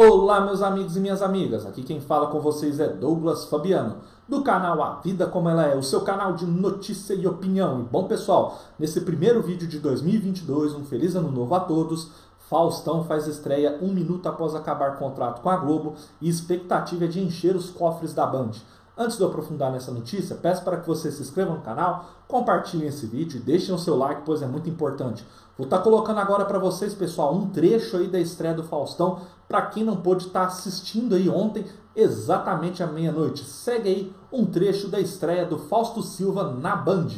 Olá, meus amigos e minhas amigas. Aqui quem fala com vocês é Douglas Fabiano, do canal A Vida Como Ela É, o seu canal de notícia e opinião. E bom, pessoal, nesse primeiro vídeo de 2022, um feliz ano novo a todos. Faustão faz estreia um minuto após acabar contrato com a Globo e expectativa é de encher os cofres da Band. Antes de eu aprofundar nessa notícia, peço para que você se inscreva no canal, compartilhem esse vídeo e deixem o seu like, pois é muito importante. Vou estar tá colocando agora para vocês, pessoal, um trecho aí da estreia do Faustão, para quem não pôde estar tá assistindo aí ontem, exatamente à meia-noite. Segue aí um trecho da estreia do Fausto Silva na Band.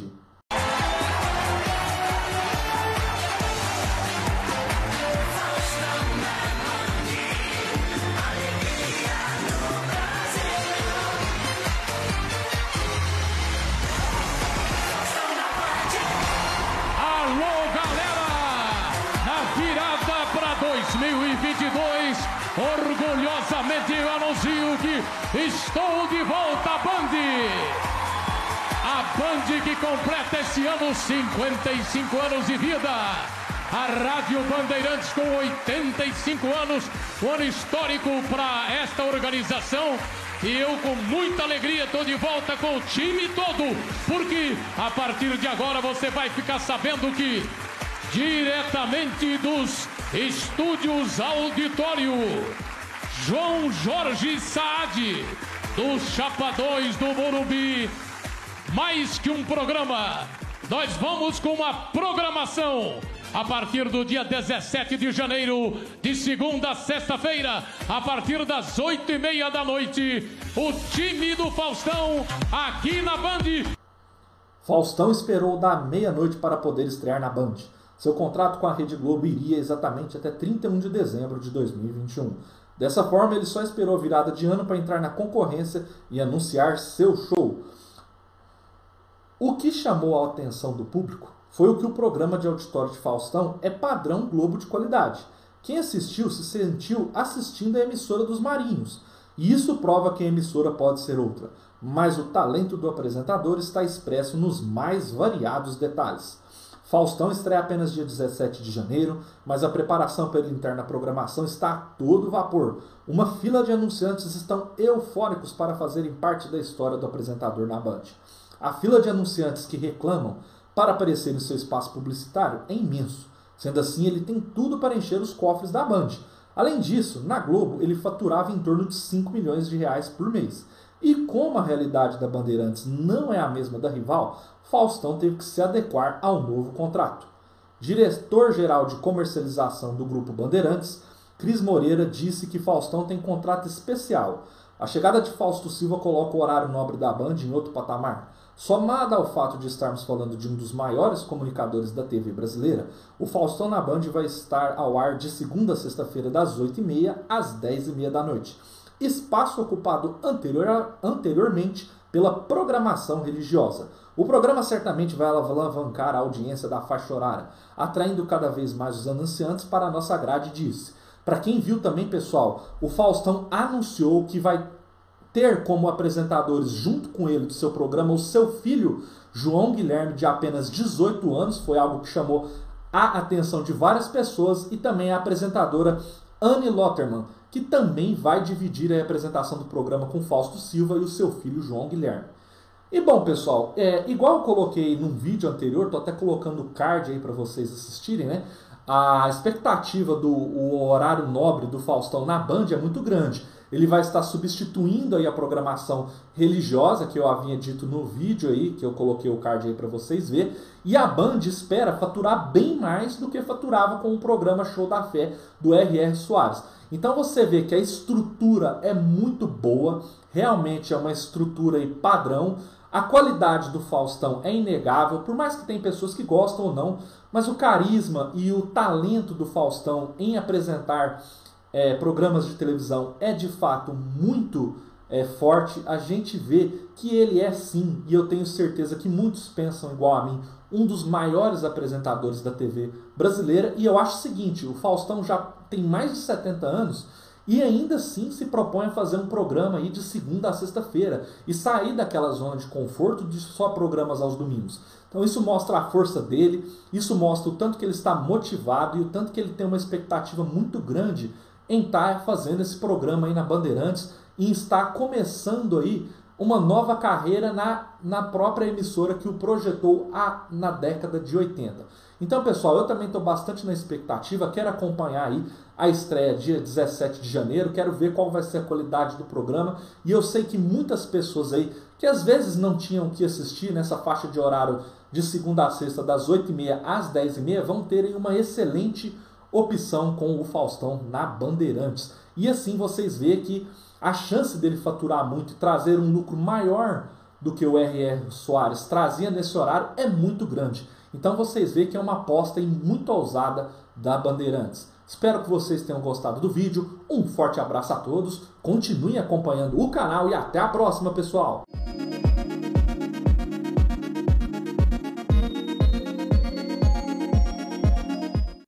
2022. Orgulhosamente eu anuncio que estou de volta à Band. A Band que completa esse ano 55 anos de vida. A Rádio Bandeirantes com 85 anos, um ano histórico para esta organização. E eu, com muita alegria, estou de volta com o time todo, porque a partir de agora você vai ficar sabendo que diretamente dos estúdios Auditório, João Jorge Saad, dos Chapadões do Morumbi. Mais que um programa, nós vamos com uma programação. A partir do dia 17 de janeiro, de segunda a sexta-feira, a partir das oito e meia da noite, o time do Faustão aqui na Band. Faustão esperou da meia-noite para poder estrear na Band. Seu contrato com a Rede Globo iria exatamente até 31 de dezembro de 2021. Dessa forma, ele só esperou a virada de ano para entrar na concorrência e anunciar seu show. O que chamou a atenção do público foi o que o programa de auditório de Faustão é padrão Globo de qualidade. Quem assistiu se sentiu assistindo a emissora dos Marinhos. E isso prova que a emissora pode ser outra. Mas o talento do apresentador está expresso nos mais variados detalhes. Faustão estreia apenas dia 17 de janeiro, mas a preparação para ele entrar na programação está a todo vapor. Uma fila de anunciantes estão eufóricos para fazerem parte da história do apresentador na Band. A fila de anunciantes que reclamam para aparecer em seu espaço publicitário é imenso. Sendo assim, ele tem tudo para encher os cofres da Band. Além disso, na Globo ele faturava em torno de 5 milhões de reais por mês. E como a realidade da Bandeirantes não é a mesma da rival, Faustão teve que se adequar ao novo contrato. Diretor-geral de comercialização do grupo Bandeirantes, Cris Moreira disse que Faustão tem contrato especial. A chegada de Fausto Silva coloca o horário nobre da Band em outro patamar. Somada ao fato de estarmos falando de um dos maiores comunicadores da TV brasileira, o Faustão na Band vai estar ao ar de segunda a sexta-feira das 8h30 às 10h30 da noite espaço ocupado anterior, anteriormente pela programação religiosa. O programa certamente vai alavancar a audiência da faixa horária, atraindo cada vez mais os anunciantes para a nossa grade disse. Para quem viu também, pessoal, o Faustão anunciou que vai ter como apresentadores junto com ele do seu programa o seu filho João Guilherme de apenas 18 anos, foi algo que chamou a atenção de várias pessoas e também a apresentadora Anne Lotterman, que também vai dividir a apresentação do programa com Fausto Silva e o seu filho João Guilherme. E bom, pessoal, é, igual eu coloquei num vídeo anterior, tô até colocando o card aí para vocês assistirem, né? A expectativa do horário nobre do Faustão na Band é muito grande. Ele vai estar substituindo aí a programação religiosa que eu havia dito no vídeo aí, que eu coloquei o card aí para vocês ver, e a Band espera faturar bem mais do que faturava com o programa Show da Fé do R.R. Soares. Então você vê que a estrutura é muito boa, realmente é uma estrutura e padrão. A qualidade do Faustão é inegável, por mais que tem pessoas que gostam ou não, mas o carisma e o talento do Faustão em apresentar é, programas de televisão é de fato muito é, forte. A gente vê que ele é sim, e eu tenho certeza que muitos pensam igual a mim, um dos maiores apresentadores da TV brasileira. E eu acho o seguinte: o Faustão já tem mais de 70 anos e ainda assim se propõe a fazer um programa aí de segunda a sexta-feira e sair daquela zona de conforto de só programas aos domingos. Então isso mostra a força dele, isso mostra o tanto que ele está motivado e o tanto que ele tem uma expectativa muito grande em estar tá fazendo esse programa aí na Bandeirantes e estar começando aí uma nova carreira na, na própria emissora que o projetou a, na década de 80. Então, pessoal, eu também estou bastante na expectativa, quero acompanhar aí a estreia dia 17 de janeiro, quero ver qual vai ser a qualidade do programa, e eu sei que muitas pessoas aí, que às vezes não tinham que assistir nessa faixa de horário de segunda a sexta, das 8h30 às 10h30, vão terem uma excelente opção com o Faustão na Bandeirantes. E assim vocês veem que a chance dele faturar muito e trazer um lucro maior do que o R.R. Soares trazia nesse horário é muito grande. Então vocês veem que é uma aposta muito ousada da Bandeirantes. Espero que vocês tenham gostado do vídeo. Um forte abraço a todos. Continuem acompanhando o canal e até a próxima, pessoal.